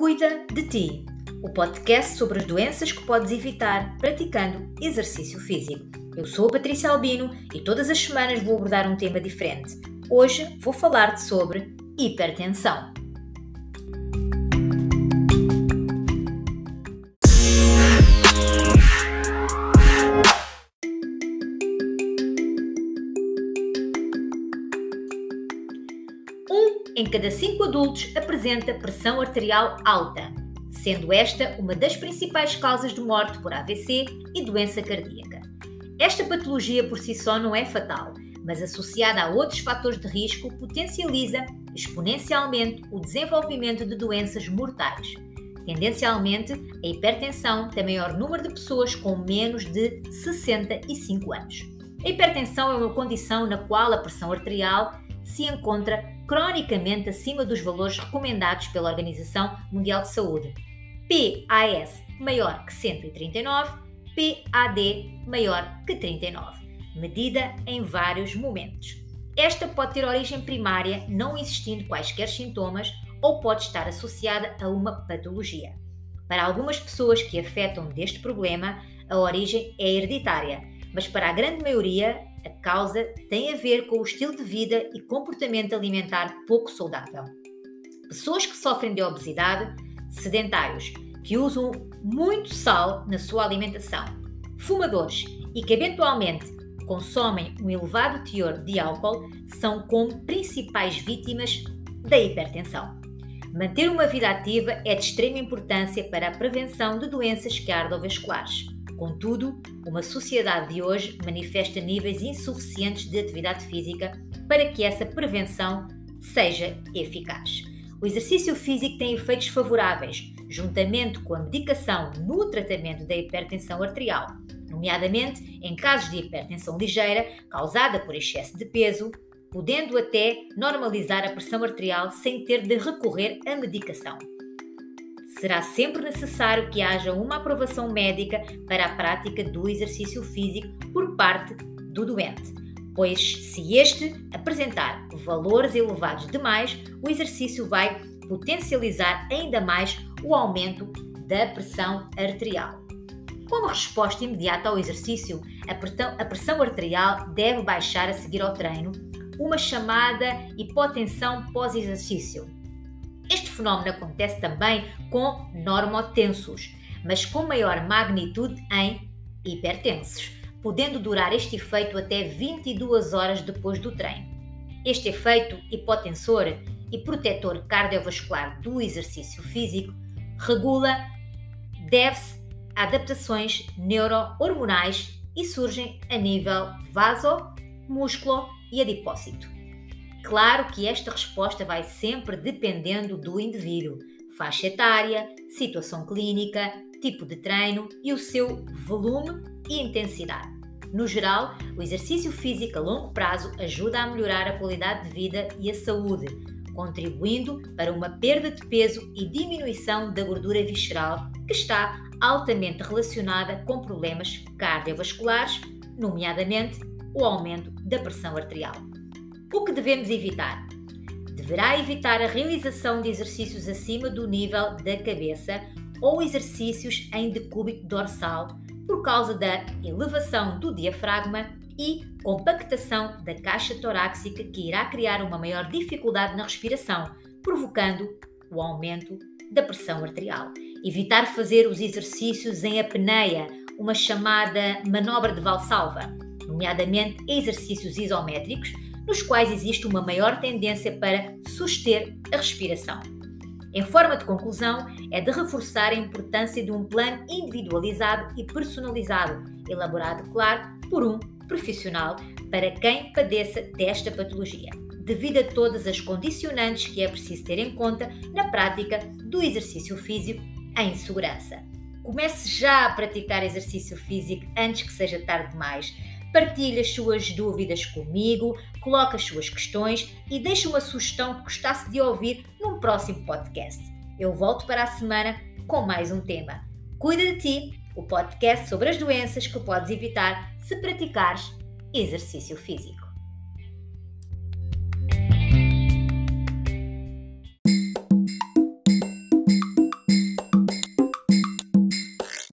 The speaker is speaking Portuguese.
de Ti, o podcast sobre as doenças que podes evitar praticando exercício físico. Eu sou a Patrícia Albino e todas as semanas vou abordar um tema diferente. Hoje vou falar-te sobre hipertensão. Cada cinco adultos apresenta pressão arterial alta, sendo esta uma das principais causas de morte por AVC e doença cardíaca. Esta patologia por si só não é fatal, mas associada a outros fatores de risco potencializa exponencialmente o desenvolvimento de doenças mortais. Tendencialmente, a hipertensão tem maior número de pessoas com menos de 65 anos. A hipertensão é uma condição na qual a pressão arterial se encontra cronicamente acima dos valores recomendados pela Organização Mundial de Saúde. PAS maior que 139, PAD maior que 39, medida em vários momentos. Esta pode ter origem primária, não existindo quaisquer sintomas, ou pode estar associada a uma patologia. Para algumas pessoas que afetam deste problema, a origem é hereditária, mas para a grande maioria, a causa tem a ver com o estilo de vida e comportamento alimentar pouco saudável. Pessoas que sofrem de obesidade, sedentários, que usam muito sal na sua alimentação, fumadores e que eventualmente consomem um elevado teor de álcool são como principais vítimas da hipertensão. Manter uma vida ativa é de extrema importância para a prevenção de doenças cardiovasculares Contudo, uma sociedade de hoje manifesta níveis insuficientes de atividade física para que essa prevenção seja eficaz. O exercício físico tem efeitos favoráveis, juntamente com a medicação no tratamento da hipertensão arterial, nomeadamente em casos de hipertensão ligeira causada por excesso de peso, podendo até normalizar a pressão arterial sem ter de recorrer à medicação será sempre necessário que haja uma aprovação médica para a prática do exercício físico por parte do doente, pois se este apresentar valores elevados demais, o exercício vai potencializar ainda mais o aumento da pressão arterial. Como resposta imediata ao exercício, a pressão arterial deve baixar a seguir ao treino, uma chamada hipotensão pós-exercício este fenómeno acontece também com normotensos, mas com maior magnitude em hipertensos, podendo durar este efeito até 22 horas depois do treino. Este efeito hipotensor e protetor cardiovascular do exercício físico regula deve-se a adaptações neurohormonais e surgem a nível vaso, músculo e adipócito. Claro que esta resposta vai sempre dependendo do indivíduo, faixa etária, situação clínica, tipo de treino e o seu volume e intensidade. No geral, o exercício físico a longo prazo ajuda a melhorar a qualidade de vida e a saúde, contribuindo para uma perda de peso e diminuição da gordura visceral, que está altamente relacionada com problemas cardiovasculares, nomeadamente o aumento da pressão arterial. O que devemos evitar? Deverá evitar a realização de exercícios acima do nível da cabeça ou exercícios em decúbito dorsal por causa da elevação do diafragma e compactação da caixa torácica que irá criar uma maior dificuldade na respiração, provocando o aumento da pressão arterial. Evitar fazer os exercícios em apneia, uma chamada manobra de valsalva, nomeadamente exercícios isométricos, nos quais existe uma maior tendência para suster a respiração. Em forma de conclusão, é de reforçar a importância de um plano individualizado e personalizado, elaborado, claro, por um profissional para quem padeça desta patologia, devido a todas as condicionantes que é preciso ter em conta na prática do exercício físico em segurança. Comece já a praticar exercício físico antes que seja tarde demais partilhe as suas dúvidas comigo, coloque as suas questões e deixe uma sugestão que gostasse de ouvir num próximo podcast. Eu volto para a semana com mais um tema. Cuida de ti, o podcast sobre as doenças que podes evitar se praticares exercício físico.